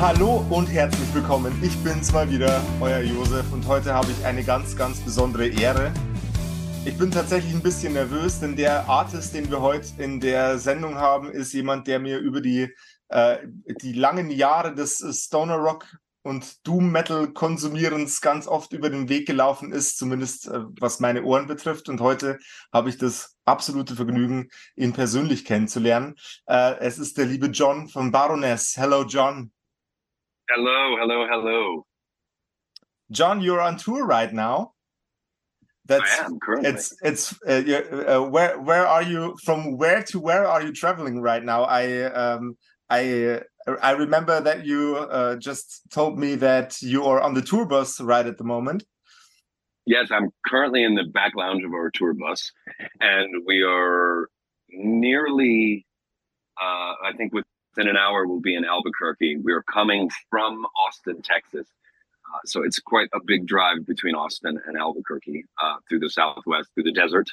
Hallo und herzlich willkommen. Ich bin's mal wieder, euer Josef, und heute habe ich eine ganz, ganz besondere Ehre. Ich bin tatsächlich ein bisschen nervös, denn der Artist, den wir heute in der Sendung haben, ist jemand, der mir über die, äh, die langen Jahre des Stoner Rock und Doom Metal Konsumierens ganz oft über den Weg gelaufen ist, zumindest äh, was meine Ohren betrifft. Und heute habe ich das absolute Vergnügen, ihn persönlich kennenzulernen. Äh, es ist der liebe John von Baroness. Hello, John. Hello, hello, hello. John, you're on tour right now. That's I am currently. It's it's uh, uh, where where are you from? Where to where are you traveling right now? I um I I remember that you uh, just told me that you are on the tour bus right at the moment. Yes, I'm currently in the back lounge of our tour bus, and we are nearly, uh, I think, with in an hour we'll be in Albuquerque. We're coming from Austin, Texas. Uh, so it's quite a big drive between Austin and Albuquerque uh, through the Southwest, through the desert.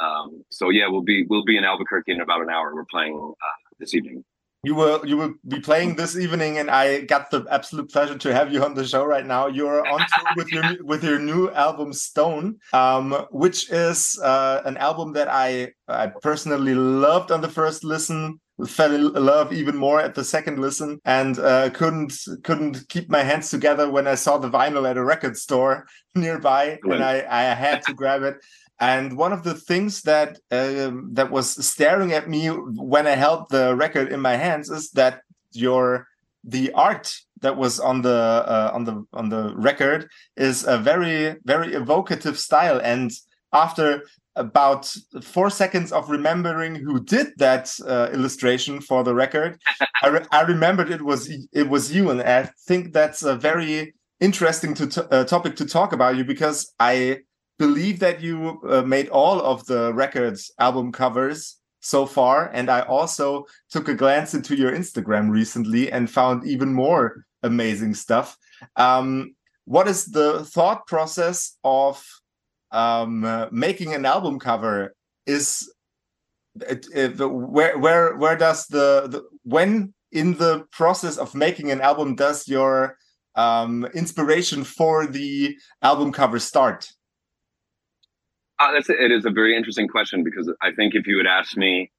Um, so yeah, we'll be we'll be in Albuquerque in about an hour. We're playing uh, this evening. You will you will be playing this evening, and I got the absolute pleasure to have you on the show right now. You're on tour with your with your new album Stone, um, which is uh, an album that I I personally loved on the first listen fell in love even more at the second listen and uh, couldn't couldn't keep my hands together when I saw the vinyl at a record store nearby and I, I had to grab it. And one of the things that um, that was staring at me when I held the record in my hands is that your the art that was on the uh, on the on the record is a very very evocative style and after about four seconds of remembering who did that uh, illustration for the record. I, re I, remembered it was it was you, and I think that's a very interesting to uh, topic to talk about you because I believe that you uh, made all of the records album covers so far, and I also took a glance into your Instagram recently and found even more amazing stuff. Um, what is the thought process of um, uh, making an album cover is it, it, where where where does the, the, when in the process of making an album does your um, inspiration for the album cover start? Uh, that's it is a very interesting question because I think if you had asked me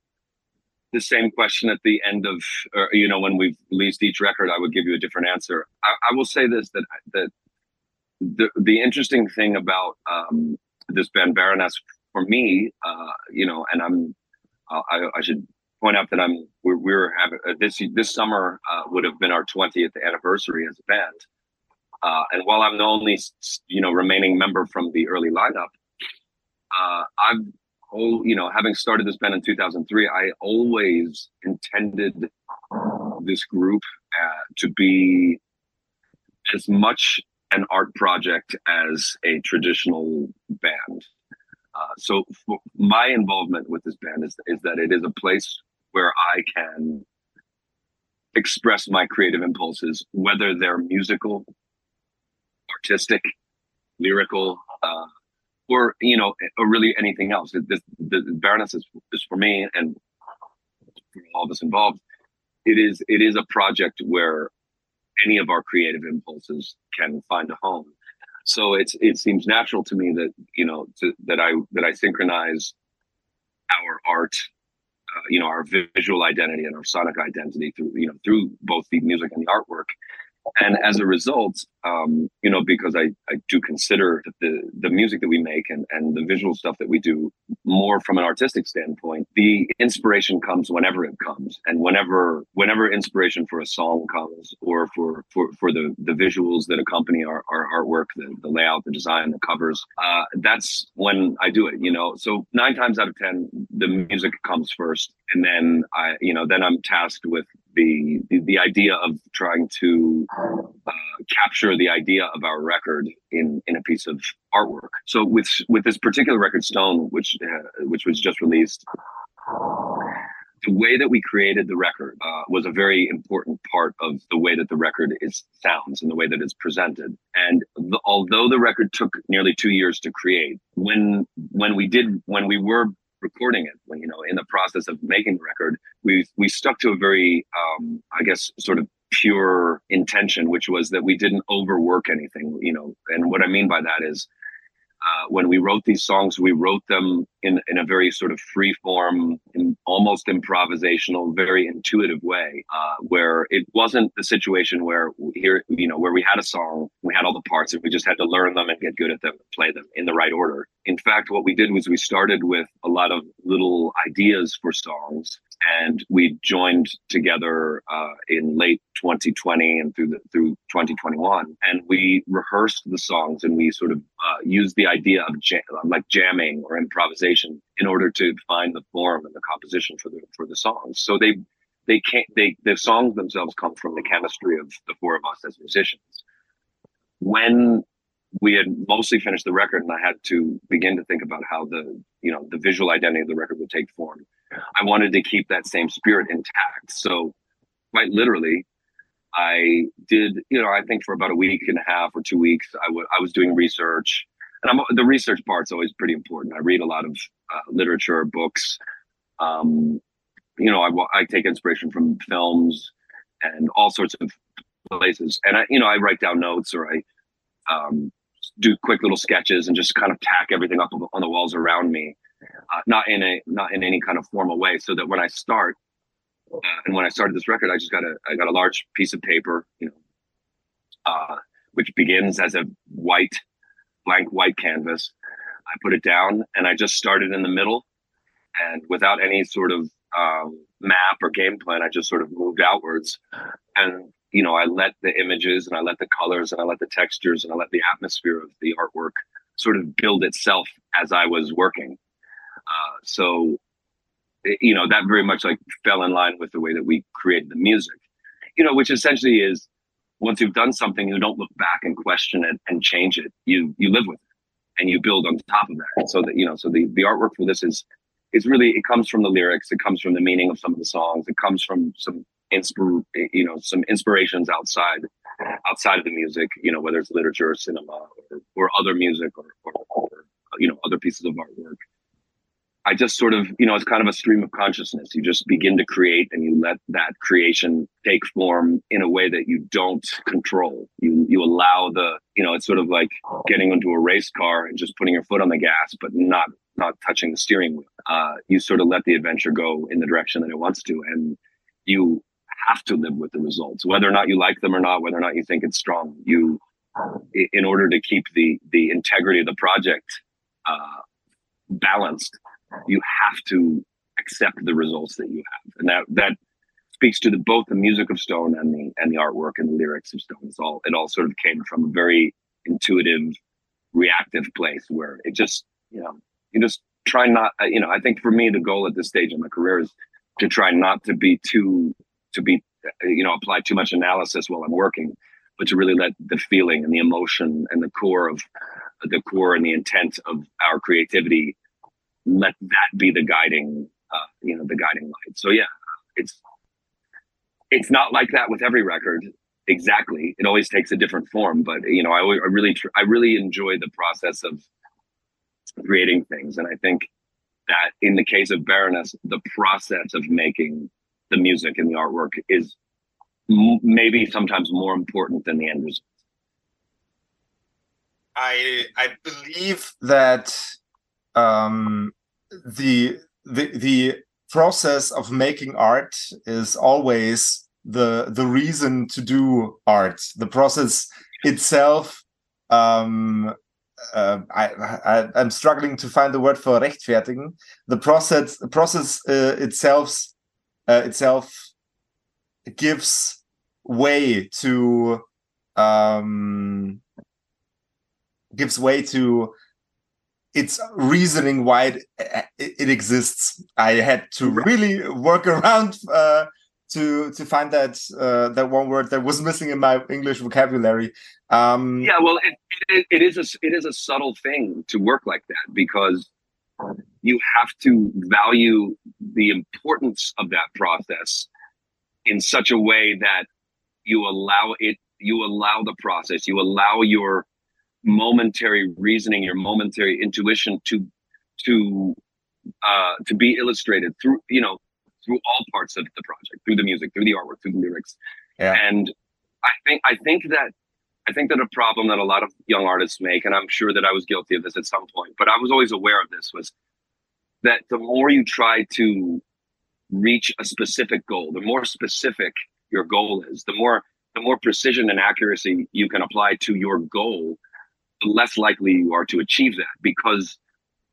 the same question at the end of, or, you know, when we've released each record, I would give you a different answer. I, I will say this that that the the interesting thing about um, this band Baroness for me, uh, you know, and I'm uh, I, I, should point out that I'm we're, we're having uh, this this summer uh, would have been our 20th anniversary as a band, uh, and while I'm the only you know remaining member from the early lineup, uh, I've oh you know having started this band in 2003, I always intended this group to be as much an art project as a traditional band. Uh, so my involvement with this band is, is that it is a place where I can express my creative impulses, whether they're musical, artistic, lyrical, uh, or you know, or really anything else. The, the Baroness is, is for me and for all of us involved. It is it is a project where any of our creative impulses can find a home. So it's it seems natural to me that you know to, that I that I synchronize our art, uh, you know, our visual identity and our sonic identity through you know through both the music and the artwork, and as a result, um, you know, because I, I do consider the the music that we make and, and the visual stuff that we do more from an artistic standpoint, the inspiration comes whenever it comes, and whenever whenever inspiration for a song comes, or for for, for the the visuals that accompany our, our artwork, the, the layout, the design, the covers, uh, that's when I do it. You know, so nine times out of ten, the music comes first, and then I, you know, then I'm tasked with the, the, the idea of trying to uh, capture the idea of our record in in a piece of artwork. So with with this particular record, Stone, which uh, which was just released, the way that we created the record uh, was a very important part of the way that the record is sounds and the way that it's presented. And the, although the record took nearly two years to create, when when we did when we were recording it, when, you know, in the process of making the record, we we stuck to a very, um, I guess, sort of pure intention, which was that we didn't overwork anything, you know. And what I mean by that is uh, when we wrote these songs, we wrote them in, in a very sort of free form, in almost improvisational, very intuitive way, uh, where it wasn't the situation where here, you know, where we had a song, we had all the parts, and we just had to learn them and get good at them, and play them in the right order. In fact, what we did was we started with a lot of little ideas for songs and we joined together uh, in late 2020 and through the, through 2021 and we rehearsed the songs and we sort of uh, used the idea of jam, like jamming or improvisation in order to find the form and the composition for the for the songs so they they can't they the songs themselves come from the chemistry of the four of us as musicians when we had mostly finished the record and I had to begin to think about how the you know the visual identity of the record would take form. I wanted to keep that same spirit intact. So quite literally, I did, you know, I think for about a week and a half or two weeks, I, w- I was doing research. And I'm, the research part's always pretty important. I read a lot of uh, literature, books. Um, you know, I, I take inspiration from films and all sorts of places. And I, you know, I write down notes or I um, do quick little sketches and just kind of tack everything up on the walls around me, uh, not in a not in any kind of formal way, so that when I start uh, and when I started this record, I just got a I got a large piece of paper, you know, uh, which begins as a white blank white canvas. I put it down and I just started in the middle, and without any sort of um, map or game plan, I just sort of moved outwards, and you know, I let the images and I let the colors and I let the textures and I let the atmosphere of the artwork sort of build itself as I was working. Uh, so, you know, that very much like fell in line with the way that we created the music, you know, which essentially is once you've done something, you don't look back and question it and change it. You, you live with it and you build on top of that. So that, you know, so the, the artwork for this is, is really, it comes from the lyrics. It comes from the meaning of some of the songs. It comes from some inspir you know some inspirations outside outside of the music you know whether it's literature or cinema or, or other music or, or, or you know other pieces of artwork i just sort of you know it's kind of a stream of consciousness. You just begin to create and you let that creation take form in a way that you don't control. You you allow the you know it's sort of like getting into a race car and just putting your foot on the gas but not not touching the steering wheel. Uh, you sort of let the adventure go in the direction that it wants to and you have to live with the results, whether or not you like them or not, whether or not you think it's strong. You, in order to keep the the integrity of the project uh, balanced, you have to accept the results that you have, and that that speaks to the, both the music of Stone and the and the artwork and the lyrics of Stone. It's all it all sort of came from a very intuitive, reactive place where it just you know you just try not uh, you know I think for me the goal at this stage in my career is to try not to be too to be uh, you know apply too much analysis while i'm working but to really let the feeling and the emotion and the core of the core and the intent of our creativity let that be the guiding uh, you know the guiding light. So yeah it's it's not like that with every record. Exactly. It always takes a different form but you know i, I really tr- i really enjoy the process of creating things. And i think that in the case of baroness the process of making the music and the artwork is m- maybe sometimes more important than the end result. I I believe that um, the the the process of making art is always the the reason to do art. The process itself. Um, uh, I, I am struggling to find the word for rechtfertigen. The process the process uh, itself uh, itself gives way to um, gives way to its reasoning why it, it, exists. I had to really work around uh, to to find that uh, that one word that was missing in my English vocabulary. Um, yeah, well, it, it, it is a it is a subtle thing to work like that because you have to value the importance of that process in such a way that you allow it you allow the process you allow your momentary reasoning your momentary intuition to to uh to be illustrated through you know through all parts of the project through the music through the artwork through the lyrics yeah. and i think i think that i think that a problem that a lot of young artists make and i'm sure that i was guilty of this at some point but i was always aware of this was that the more you try to reach a specific goal the more specific your goal is the more the more precision and accuracy you can apply to your goal the less likely you are to achieve that because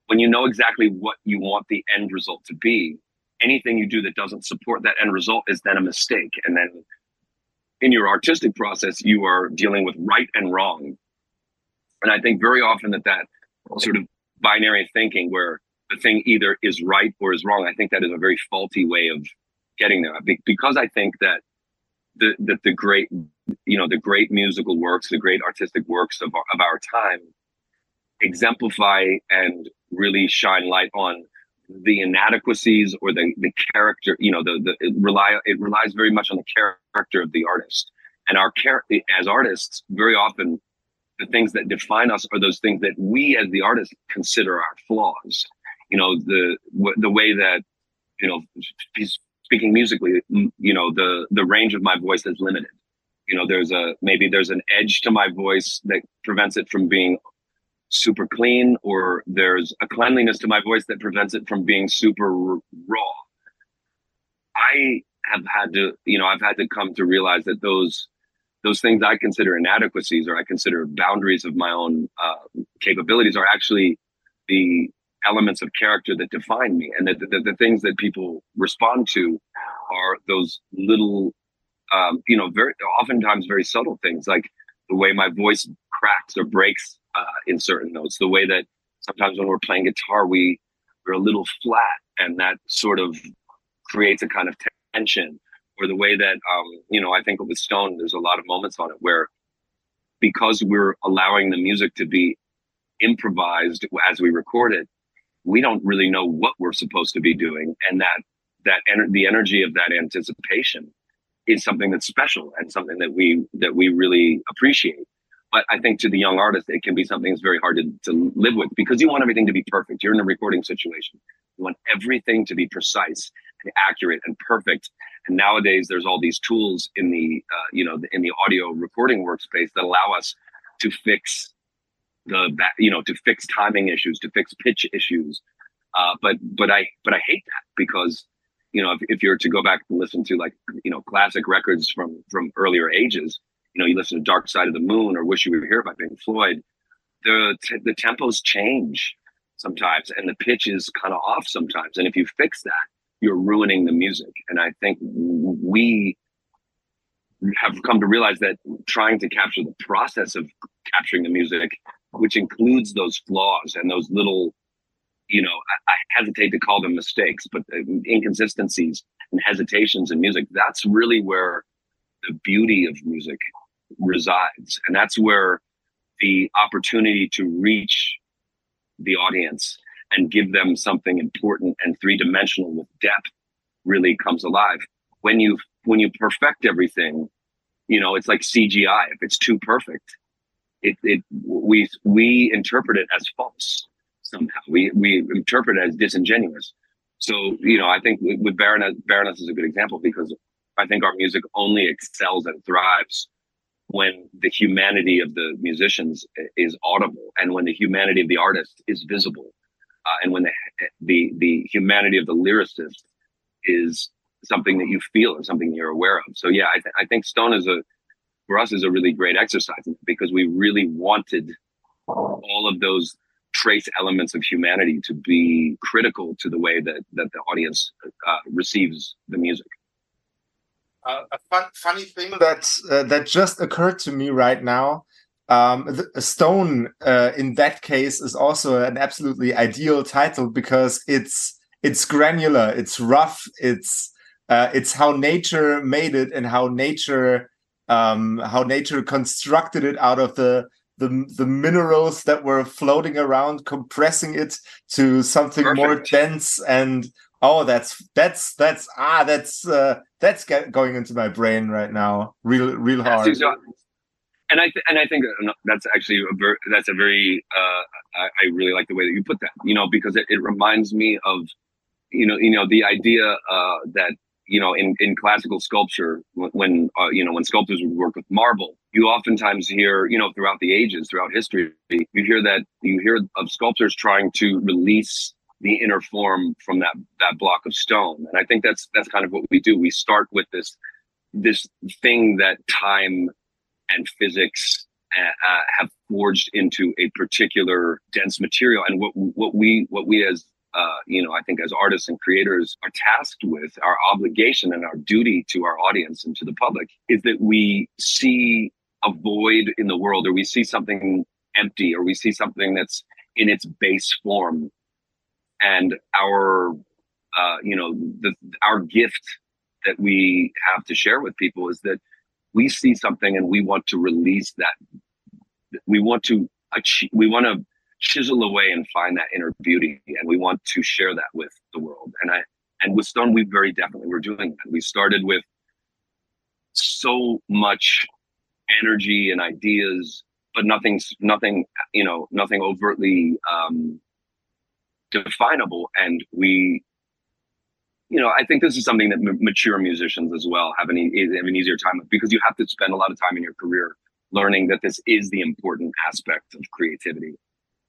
when you know exactly what you want the end result to be anything you do that doesn't support that end result is then a mistake. And then in your artistic process you are dealing with right and wrong. And i think very often that that sort of binary thinking where the thing either is right or is wrong i think that is a very faulty way of getting there. Because i think that the, that the great you know the great musical works the great artistic works of our, of our time exemplify and really shine light on the inadequacies or the the character you know the the it rely it relies very much on the character of the artist. And our character as artists very often the things that define us are those things that we as the artist consider our flaws. You know the the way that you know speaking musically you know the the range of my voice is limited you know there's a maybe there's an edge to my voice that prevents it from being super clean or there's a cleanliness to my voice that prevents it from being super raw. I have had to you know i've had to come to realize that those those things i consider inadequacies or i consider boundaries of my own uh, capabilities are actually the elements of character that define me. And that the, the, the things that people respond to are those little um, you know very oftentimes very subtle things like the way my voice cracks or breaks uh, in certain notes the way that sometimes when we're playing guitar we we're a little flat and that sort of creates a kind of tension. Or the way that um, you know i think with stone there's a lot of moments on it where because we're allowing the music to be improvised as we record it we don't really know what we're supposed to be doing. And that that ener- the energy of that anticipation is something that's special and something that we that we really appreciate. But i think to the young artist it can be something that's very hard to, to live with because you want everything to be perfect. You're in a recording situation. You want everything to be precise and accurate and perfect. And nowadays there's all these tools in the uh, you know in the audio recording workspace that allow us to fix the you know to fix timing issues, to fix pitch issues. Uh, but but I but I hate that because you know if, if you're to go back and listen to like you know classic records from from earlier ages, you know you listen to Dark Side of the Moon or Wish You Were Here by Pink Floyd, the t- the tempos change sometimes and the pitch is kind of off sometimes, and if you fix that, you're ruining the music. And I think we have come to realize that trying to capture the process of capturing the music which includes those flaws and those little, you know, I, I hesitate to call them mistakes, but the inconsistencies and hesitations in music. That's really where the beauty of music resides. And that's where the opportunity to reach the audience and give them something important and three dimensional with depth really comes alive. When you when you perfect everything, you know, it's like CGI. If it's too perfect, it, it we we interpret it as false somehow. We we interpret it as disingenuous. So you know, I think with Baroness, Baroness is a good example because I think our music only excels and thrives when the humanity of the musicians is audible and when the humanity of the artist is visible uh, and when the, the the humanity of the lyricist is something that you feel or something you're aware of so yeah i, th- I think stone is a for us is a really great exercise because we really wanted all of those trace elements of humanity to be critical to the way that that the audience uh, receives the music. Uh, a fun, funny thing that uh, that just occurred to me right now. Um, the, Stone uh, in that case is also an absolutely ideal title because it's it's granular, it's rough, it's uh, it's how nature made it and how nature um, how nature constructed it out of the the the minerals that were floating around, compressing it to something Perfect. more dense and oh that's that's that's ah that's uh, that's going into my brain right now real real hard and I th- and I think that's actually a very that's a very uh, I, I, really like the way that you put that. You know, because it, it reminds me of you know you know the idea uh, that you know in, in classical sculpture when uh, you know when sculptors would work with marble, you oftentimes hear you know throughout the ages, throughout history, you hear that you hear of sculptors trying to release the inner form from that that block of stone, and I think that's that's kind of what we do. We start with this this thing that time and physics uh, uh, have forged into a particular dense material. And what what we what we as uh, you know, I think as artists and creators are tasked with our obligation and our duty to our audience and to the public is that we see a void in the world, or we see something empty, or we see something that's in its base form, and our uh, you know the our gift that we have to share with people is that we see something and we want to release that. We want to achieve we want to chisel away and find that inner beauty and we want to share that with the world. And i and with stone we very definitely were doing that. We started with so much energy and ideas but nothing's nothing you know nothing overtly um definable. And we you know, I think this is something that m- mature musicians as well have an, e- have an easier time with because you have to spend a lot of time in your career learning that this is the important aspect of creativity.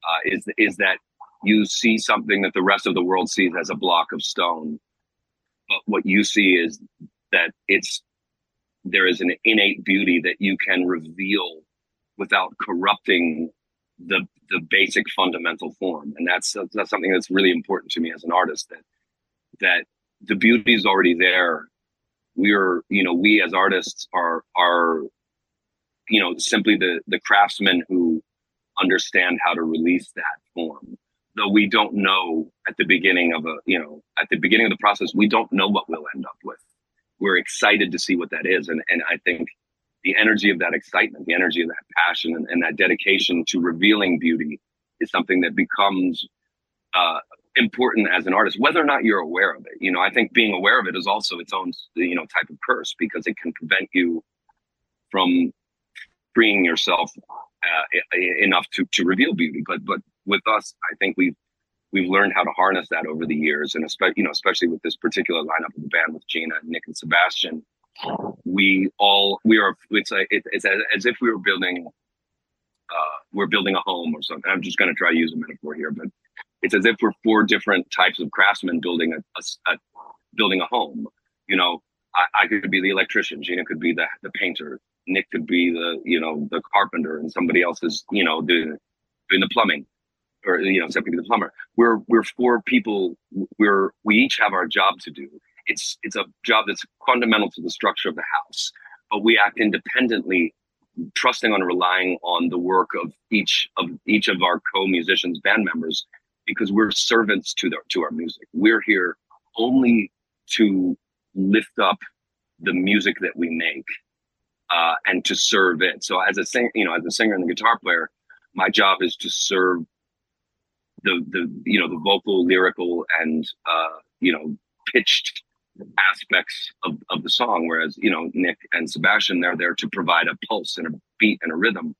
Uh, is is that you see something that the rest of the world sees as a block of stone, but what you see is that it's there is an innate beauty that you can reveal without corrupting the the basic fundamental form, and that's that's something that's really important to me as an artist that that the beauty is already there. We're, you know, we as artists are are, you know, simply the the craftsmen who understand how to release that form. Though we don't know at the beginning of a, you know, at the beginning of the process, we don't know what we'll end up with. We're excited to see what that is, and and I think the energy of that excitement, the energy of that passion, and, and that dedication to revealing beauty is something that becomes uh, important as an artist, whether or not you're aware of it. You know, I think being aware of it is also its own, you know, type of curse because it can prevent you from freeing yourself uh, enough to to reveal beauty. But but with us, I think we've we've learned how to harness that over the years, and especially you know, especially with this particular lineup of the band with Gina, Nick, and Sebastian. We all we are. It's like it, it's as, as if we were building. Uh, we're building a home or something. I'm just going to try to use a metaphor here, but it's as if we're four different types of craftsmen building a, a, a building a home. You know, I, I, could be the electrician, Gina could be the the painter, Nick could be the you know the carpenter, and somebody else is you know doing doing the plumbing, or you know somebody be the plumber. We're we're four people. We're we each have our job to do. It's it's a job that's fundamental to the structure of the house, but we act independently trusting on relying on the work of each of each of our co-musicians band members because we're servants to the to our music. We're here only to lift up the music that we make uh, and to serve it. So as a singer, you know, as a singer and a guitar player, my job is to serve the the you know the vocal, lyrical, and uh, you know pitched aspects of, of the song. Whereas you know Nick and Sebastian, they're there to provide a pulse and a beat and a rhythm.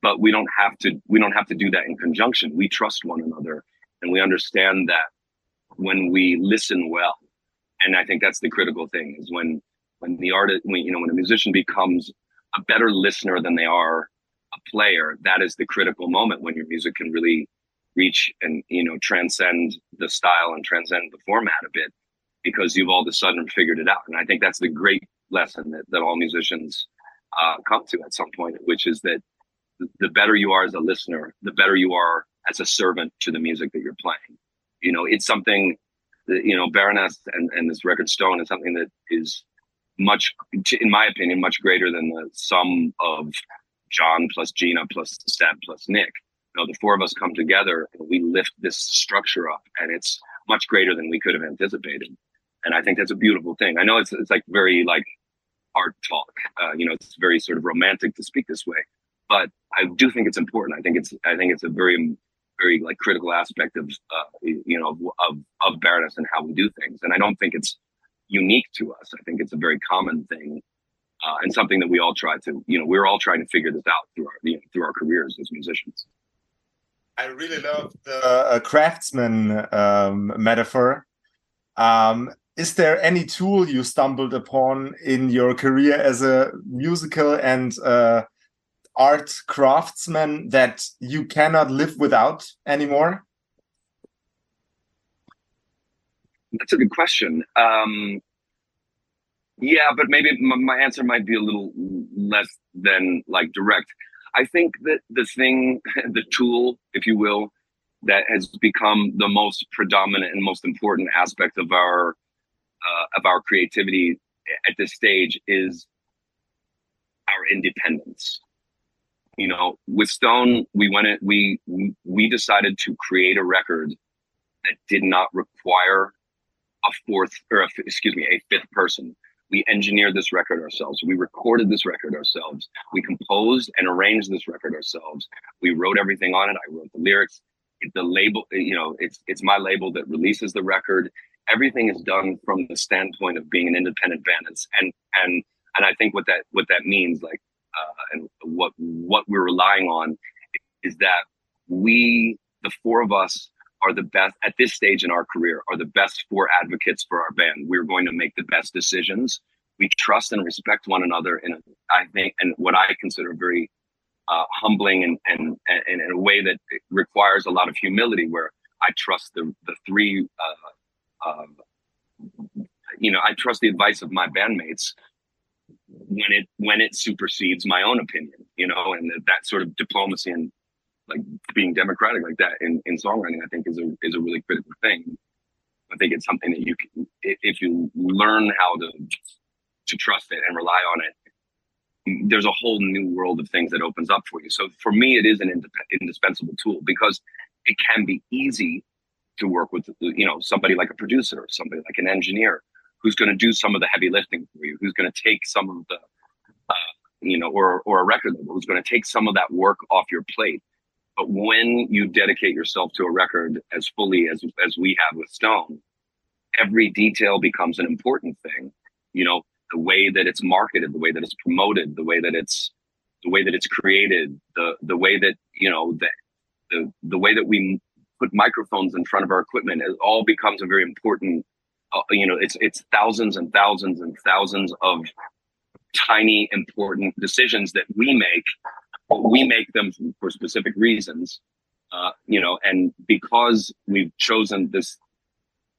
But we don't have to we don't have to do that in conjunction. We trust one another and we understand that when we listen well and i think that's the critical thing is when when the artist when you know when a musician becomes a better listener than they are a player that is the critical moment when your music can really reach and you know transcend the style and transcend the format a bit because you've all of a sudden figured it out and i think that's the great lesson that, that all musicians uh, come to at some point which is that the better you are as a listener the better you are as a servant to the music that you're playing. You know, it's something that, you know, Baroness and, and this record Stone is something that is much, in my opinion, much greater than the sum of John plus Gina plus Seb plus Nick. You know, the four of us come together and we lift this structure up and it's much greater than we could have anticipated. and I think that's a beautiful thing. I know it's it's like very like art talk. Uh, you know, it's very sort of romantic to speak this way, but I do think it's important. I think it's I think it's a very very like critical aspect of uh, you know of of Baroness and how we do things. And I don't think it's unique to us. I think it's a very common thing. Uh, and something that we all try to, you know, we're all trying to figure this out through our, you know, through our careers as musicians. I really love the uh, craftsman um, metaphor. Um, is there any tool you stumbled upon in your career as a musical and uh, art craftsman that you cannot live without anymore? That's a good question. Um, yeah, but maybe my answer might be a little less than like direct. I think that the thing, the tool, if you will, that has become the most predominant and most important aspect of our uh, of our creativity at this stage is our independence. You know, with Stone, we went it. We we decided to create a record that did not require a fourth or a, excuse me a fifth person. We engineered this record ourselves. We recorded this record ourselves. We composed and arranged this record ourselves. We wrote everything on it. I wrote the lyrics. The label, you know, it's it's my label that releases the record everything is done from the standpoint of being an independent band and and and, I think what that what that means like uh, and what what we're relying on is that we the four of us are the best at this stage in our career are the best four advocates for our band. We're going to make the best decisions. We trust and respect one another in I think and what I consider very uh, humbling and, and and in a way that requires a lot of humility where I trust the the three uh, um, you know, I trust the advice of my bandmates when it when it supersedes my own opinion, you know, and that, that sort of diplomacy and like being democratic like that in, in songwriting, I think is a is a really critical thing. I think it's something that you can, if you learn how to to trust it and rely on it, there's a whole new world of things that opens up for you. So for me, it is an indispensable tool because it can be easy to work with you know somebody like a producer or somebody like an engineer who's going to do some of the heavy lifting for you who's going to take some of the uh, you know or or a record label who's going to take some of that work off your plate but when you dedicate yourself to a record as fully as as we have with stone every detail becomes an important thing you know the way that it's marketed the way that it's promoted the way that it's the way that it's created the the way that you know the the, the way that we put microphones in front of our equipment. It all becomes a very important. Uh, you know, it's it's thousands and thousands and thousands of tiny important decisions that we make. We make them for specific reasons. Uh, you know, and because we've chosen this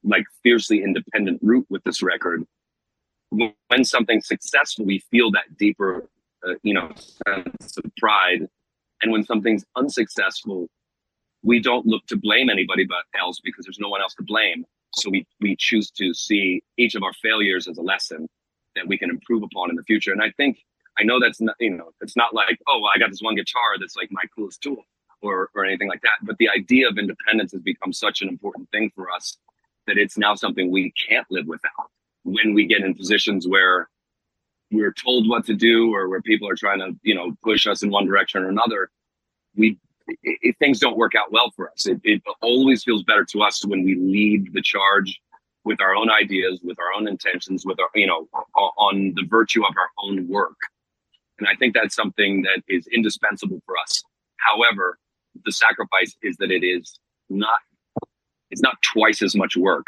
like fiercely independent route with this record, when something's successful, we feel that deeper, uh, you know, sense of pride. And when something's unsuccessful, we don't look to blame anybody but else because there's no one else to blame. So we, we choose to see each of our failures as a lesson that we can improve upon in the future. And I think, I know that's not, you know, it's not like, oh, well, I got this one guitar that's like my coolest tool or, or anything like that. But the idea of independence has become such an important thing for us that it's now something we can't live without when we get in positions where we're told what to do or where people are trying to, you know, push us in one direction or another. We if things don't work out well for us. It, it always feels better to us when we lead the charge with our own ideas, with our own intentions, with our, you know, on the virtue of our own work. And I think that's something that is indispensable for us. However, the sacrifice is that it is not, it's not twice as much work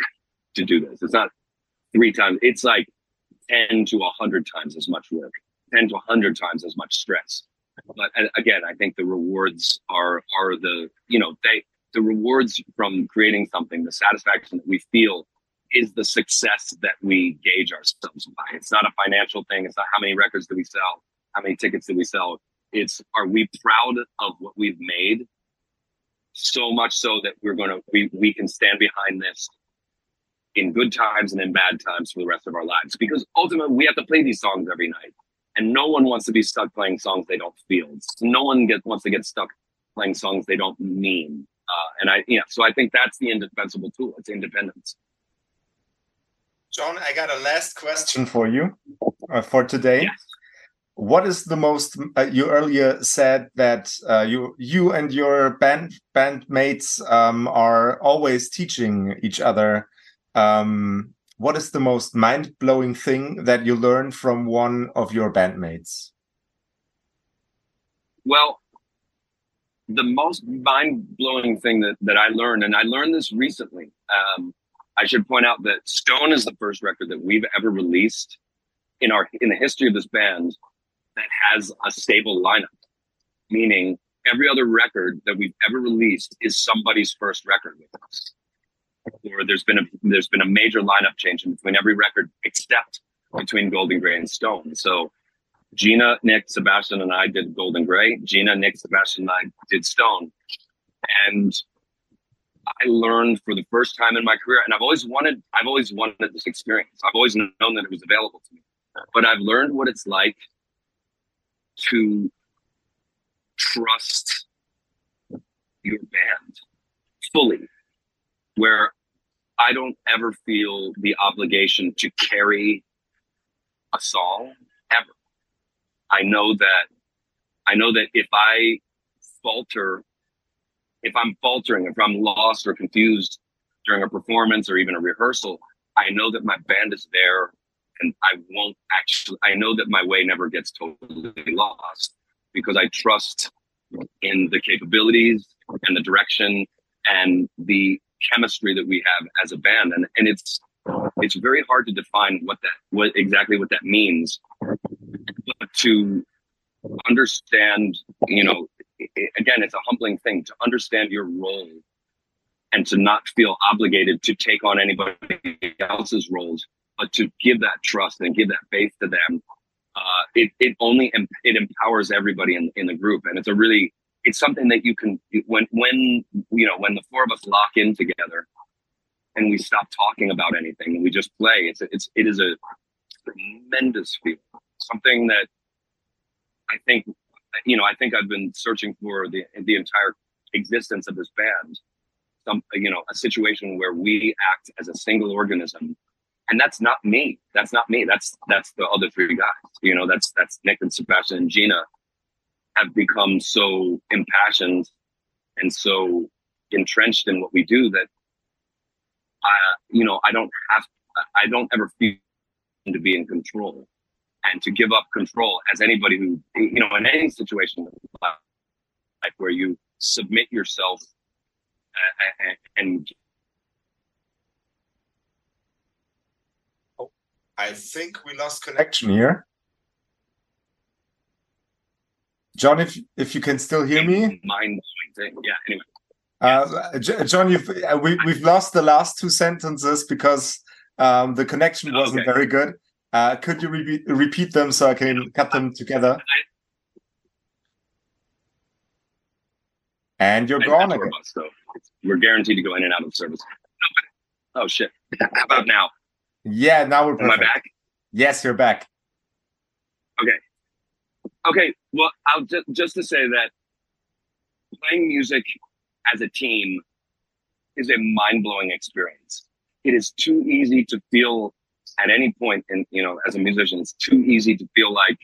to do this. It's not three times. It's like 10 to 100 times as much work, 10 to 100 times as much stress but again, I think the rewards are are the you know they the rewards from creating something, the satisfaction that we feel is the success that we gauge ourselves by. It's not a financial thing. It's not how many records do we sell, how many tickets do we sell. It's are we proud of what we've made so much so that we're going to we we can stand behind this in good times and in bad times for the rest of our lives because ultimately we have to play these songs every night and no one wants to be stuck playing songs they don't feel. No one gets wants to get stuck playing songs they don't mean. Uh, and I, yeah, so I think that's the indispensable tool. It's independence. John, I got a last question for you uh, for today. Yes. What is the most? Uh, you earlier said that uh, you you and your band bandmates um, are always teaching each other. Um, what is the most mind blowing thing that you learn from one of your bandmates? Well, the most mind blowing thing that, that I learned, and I learned this recently. Um, I should point out that Stone is the first record that we've ever released in our in the history of this band that has a stable lineup. Meaning, every other record that we've ever released is somebody's first record with us. Or there's been a there's been a major lineup change in between every record except between Gold & Grey and Stone. So Gina, Nick, Sebastian, and I did Gold & Grey. Gina, Nick, Sebastian, and I did Stone. And I learned for the first time in my career, and I've always wanted, I've always wanted this experience. I've always known that it was available to me, but I've learned what it's like to trust your band fully, where I don't ever feel the obligation to carry a song ever. I know that I know that if I falter, if I'm faltering, if I'm lost or confused during a performance or even a rehearsal, I know that my band is there and I won't actually I know that my way never gets totally lost because I trust in the capabilities and the direction and the chemistry that we have as a band. And and it's it's very hard to define what that what exactly what that means. But to understand you know again it's a humbling thing to understand your role and to not feel obligated to take on anybody else's roles but to give that trust and give that faith to them uh, it, it only it empowers everybody in, in the group. And it's a really it's something that you can when when you know when the four of us lock in together and we stop talking about anything and we just play it's it's it is a tremendous feeling. Something that i think you know i think i've been searching for the the entire existence of this band. Some you know a situation where we act as a single organism and that's not me. That's not me. That's that's the other three guys. You know that's that's nick and sebastian and gina have become so impassioned and so entrenched in what we do that I, you know i don't have i don't ever feel to be in control and to give up control as anybody who you know in any situation like where you submit yourself uh, and I think we lost connection here. John, if if you can still hear me, mind blowing thing. Yeah. Anyway. Uh, John, you've uh, we, we've lost the last two sentences because um, the connection wasn't okay. very good. Uh, could you repeat repeat them so I can cut them together? And you're gone again. Us, so we're guaranteed to go in and out of service. Oh shit! How about now? Yeah, now we're. Perfect. Am I back? Yes, you're back. Okay. Okay. Well, I'll just just to say that playing music as a team is a mind blowing experience. It is too easy to feel at any point, and you know, as a musician, it's too easy to feel like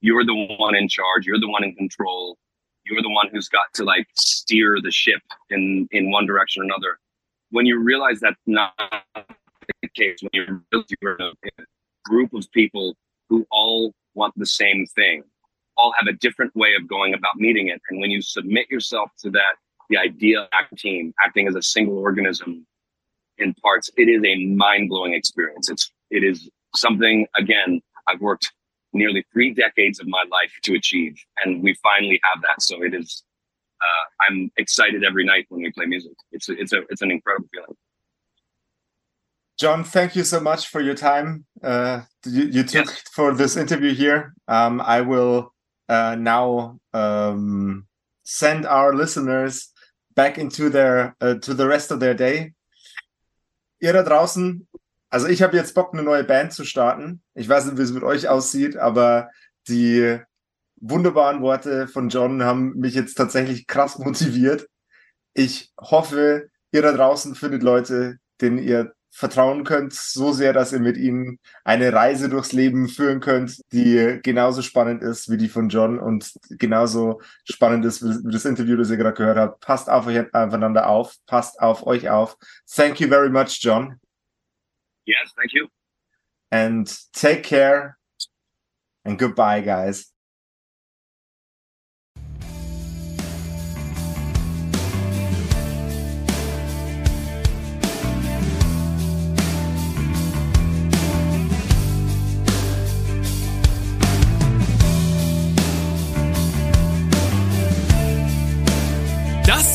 you're the one in charge, you're the one in control, you're the one who's got to like steer the ship in in one direction or another. When you realize that's not case, when you're, you're in a group of people who all want the same thing, all have a different way of going about meeting it, and when you submit yourself to that, the idea of a team acting as a single organism in parts, it is a mind blowing experience. It's it is something again I've worked nearly three decades of my life to achieve, and we finally have that. So it is. Uh, I'm excited every night when we play music. It's a, it's a it's an incredible feeling. John, thank you so much for your time uh, you, you, took yes. for this interview here. Um, I will uh, now um, send our listeners back into their uh, to the rest of their day. Ihr da draußen, also ich habe jetzt Bock, eine neue Band zu starten. Ich weiß nicht, wie es mit euch aussieht, aber die wunderbaren Worte von John haben mich jetzt tatsächlich krass motiviert. Ich hoffe, ihr da draußen findet Leute, denen ihr vertrauen könnt, so sehr, dass ihr mit ihnen eine Reise durchs Leben führen könnt, die genauso spannend ist wie die von John und genauso spannend ist wie das Interview, das ihr gerade gehört habt. Passt auf euch aufeinander auf, passt auf euch auf. Thank you very much, John. Yes, thank you. And take care and goodbye, guys.